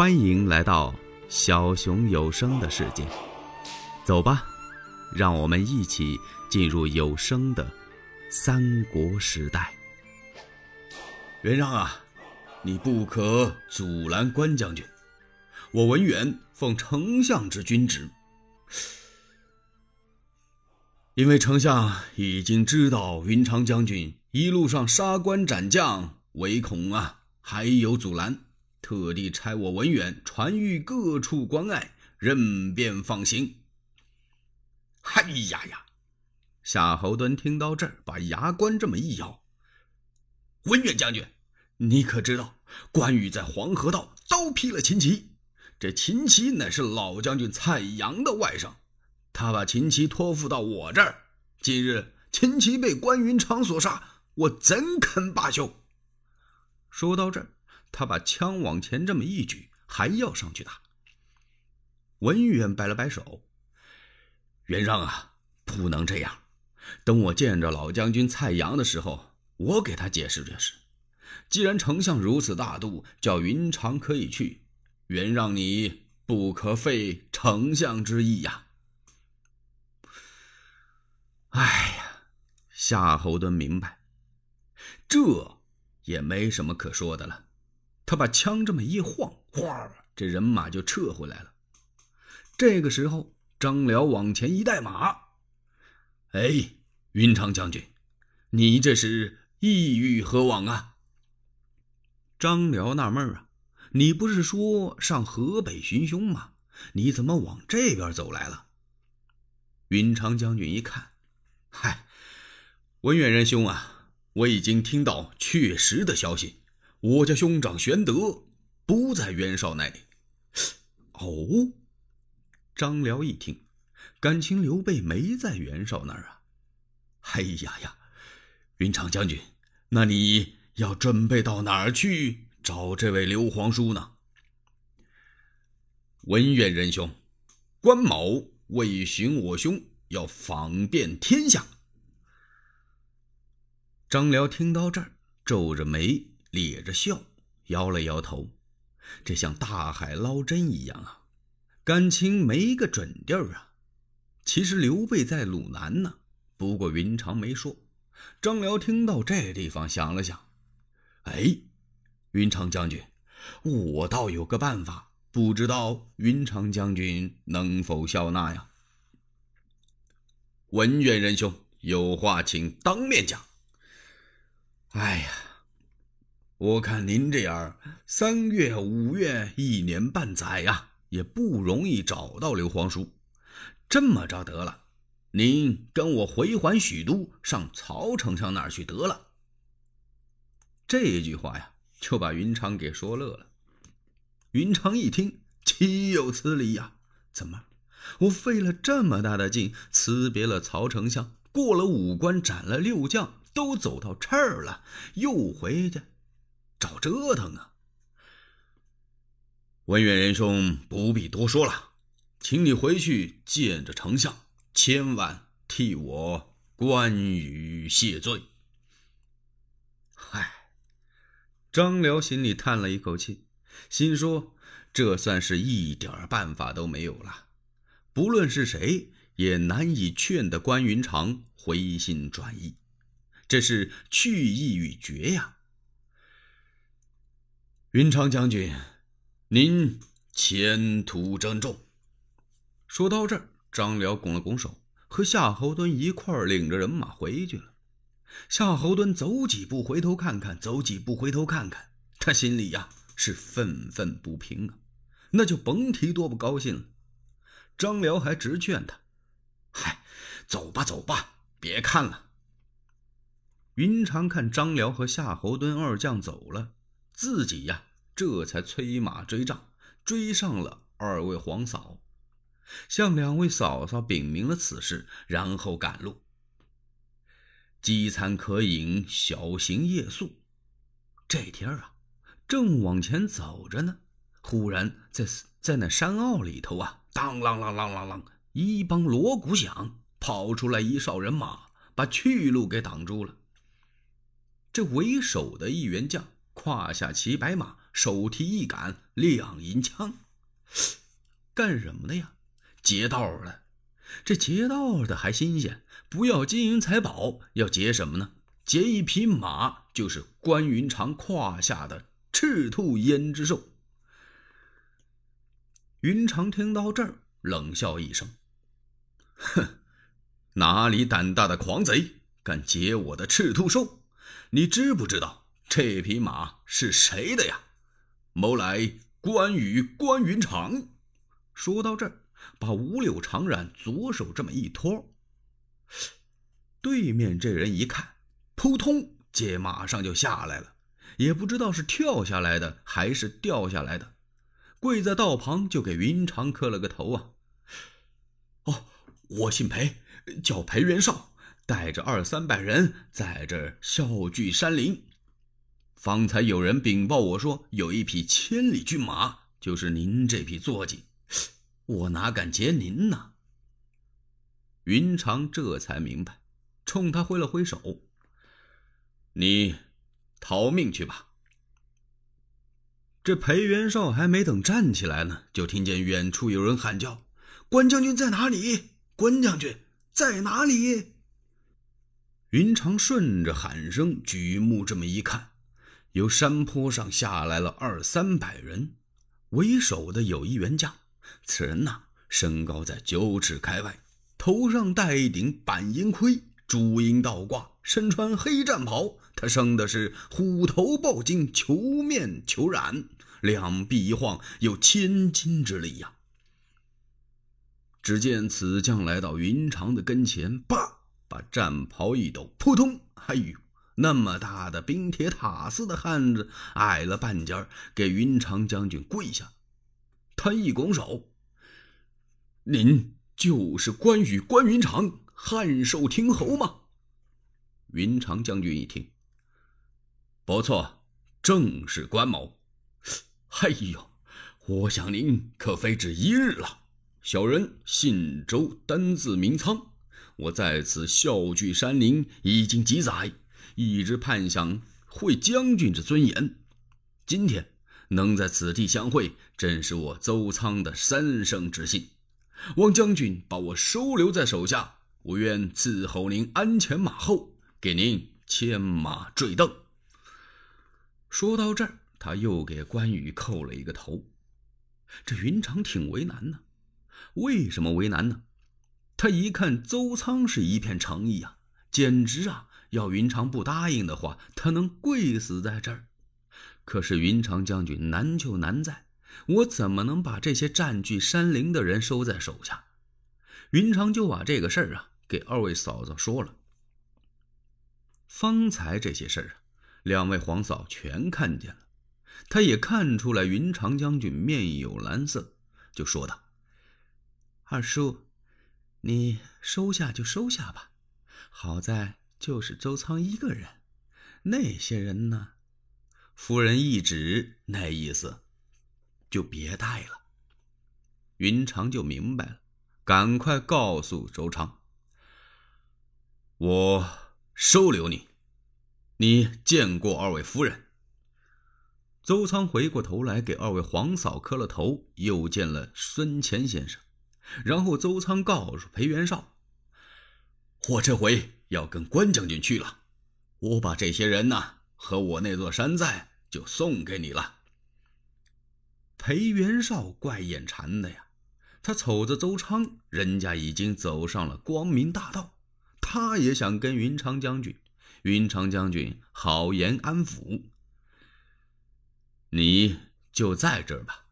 欢迎来到小熊有声的世界，走吧，让我们一起进入有声的三国时代。袁让啊，你不可阻拦关将军，我文远奉丞相之君旨。因为丞相已经知道云长将军一路上杀官斩将，唯恐啊还有阻拦。特地差我文远传谕各处关隘，任便放行。哎呀呀！夏侯惇听到这儿，把牙关这么一咬：“文远将军，你可知道关羽在黄河道刀劈了秦琪？这秦琪乃是老将军蔡阳的外甥，他把秦琪托付到我这儿。今日秦琪被关云长所杀，我怎肯罢休？”说到这儿。他把枪往前这么一举，还要上去打。文远摆了摆手：“袁让啊，不能这样。等我见着老将军蔡阳的时候，我给他解释解释。既然丞相如此大度，叫云长可以去，袁让你不可废丞相之意呀。”哎呀，夏侯惇明白，这也没什么可说的了。他把枪这么一晃，哗，这人马就撤回来了。这个时候，张辽往前一带马，哎，云长将军，你这是意欲何往啊？张辽纳闷啊，你不是说上河北寻凶吗？你怎么往这边走来了？云长将军一看，嗨，文远仁兄啊，我已经听到确实的消息。我家兄长玄德不在袁绍那里。哦，张辽一听，感情刘备没在袁绍那儿啊？哎呀呀，云长将军，那你要准备到哪儿去找这位刘皇叔呢？文远仁兄，关某为寻我兄，要访遍天下。张辽听到这儿，皱着眉。咧着笑，摇了摇头，这像大海捞针一样啊，感情没个准地儿啊。其实刘备在鲁南呢，不过云长没说。张辽听到这地方，想了想，哎，云长将军，我倒有个办法，不知道云长将军能否笑纳呀？文远仁兄，有话请当面讲。哎呀。我看您这样，三月五月一年半载呀，也不容易找到刘皇叔。这么着得了，您跟我回还许都，上曹丞相那儿去得了。这句话呀，就把云长给说乐了。云长一听，岂有此理呀？怎么，我费了这么大的劲，辞别了曹丞相，过了五关，斩了六将，都走到这儿了，又回去？找折腾啊！文远仁兄不必多说了，请你回去见着丞相，千万替我关羽谢罪。嗨，张辽心里叹了一口气，心说这算是一点办法都没有了。不论是谁，也难以劝得关云长回心转意，这是去意已决呀。云长将军，您前途珍重。说到这儿，张辽拱了拱手，和夏侯惇一块儿领着人马回去了。夏侯惇走几步回头看看，走几步回头看看，他心里呀是愤愤不平啊，那就甭提多不高兴了。张辽还直劝他：“嗨，走吧，走吧，别看了。”云长看张辽和夏侯惇二将走了。自己呀，这才催马追账，追上了二位皇嫂，向两位嫂嫂禀明了此事，然后赶路。饥餐渴饮，小行夜宿。这天啊，正往前走着呢，忽然在在那山坳里头啊，当啷啷啷啷啷，一帮锣鼓响，跑出来一哨人马，把去路给挡住了。这为首的一员将。胯下骑白马，手提一杆亮银枪，干什么的呀？劫道的。这劫道的还新鲜，不要金银财宝，要劫什么呢？劫一匹马，就是关云长胯下的赤兔胭脂兽。云长听到这儿，冷笑一声：“哼，哪里胆大的狂贼，敢劫我的赤兔兽？你知不知道这匹马是谁的呀？谋来关羽关云长。”说到这儿。把五柳长髯左手这么一托，对面这人一看，扑通，接马上就下来了，也不知道是跳下来的还是掉下来的，跪在道旁就给云长磕了个头啊！哦，我姓裴，叫裴元绍，带着二三百人在这笑聚山林。方才有人禀报我说，有一匹千里骏马，就是您这匹坐骑。我哪敢劫您呢？云长这才明白，冲他挥了挥手：“你逃命去吧。”这裴元绍还没等站起来呢，就听见远处有人喊叫：“关将军在哪里？关将军在哪里？”云长顺着喊声举目这么一看，由山坡上下来了二三百人，为首的有一员将。此人呐，身高在九尺开外，头上戴一顶板银盔，朱缨倒挂，身穿黑战袍。他生的是虎头豹颈，球面球髯，两臂一晃有千斤之力呀。只见此将来到云长的跟前，叭，把战袍一抖，扑通，哎呦，那么大的冰铁塔似的汉子，矮了半截给云长将军跪下。他一拱手。您就是关羽关云长，汉寿亭侯吗？云长将军一听，不错，正是关某。哎呦，我想您可非止一日了。小人姓周，单字明仓。我在此笑聚山林已经几载，一直盼想会将军之尊严。今天能在此地相会，真是我邹仓的三生之幸。望将军把我收留在手下，我愿伺候您鞍前马后，给您牵马坠镫。说到这儿，他又给关羽叩了一个头。这云长挺为难呢，为什么为难呢？他一看邹仓是一片诚意啊，简直啊，要云长不答应的话，他能跪死在这儿。可是云长将军难就难在。我怎么能把这些占据山林的人收在手下？云长就把这个事儿啊给二位嫂子说了。方才这些事儿啊，两位皇嫂全看见了，他也看出来云长将军面有蓝色，就说道：“二叔，你收下就收下吧，好在就是周仓一个人，那些人呢？”夫人一指，那意思。就别带了。云长就明白了，赶快告诉周昌：“我收留你，你见过二位夫人。”周仓回过头来给二位皇嫂磕了头，又见了孙乾先生，然后周仓告诉裴元绍：“我这回要跟关将军去了，我把这些人呐和我那座山寨就送给你了。”裴元绍怪眼馋的呀，他瞅着周昌，人家已经走上了光明大道，他也想跟云长将军。云长将军好言安抚，你就在这儿吧，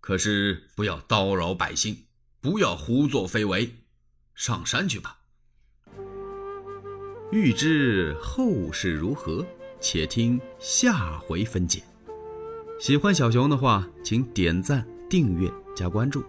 可是不要叨扰百姓，不要胡作非为，上山去吧。欲知后事如何，且听下回分解。喜欢小熊的话，请点赞、订阅、加关注。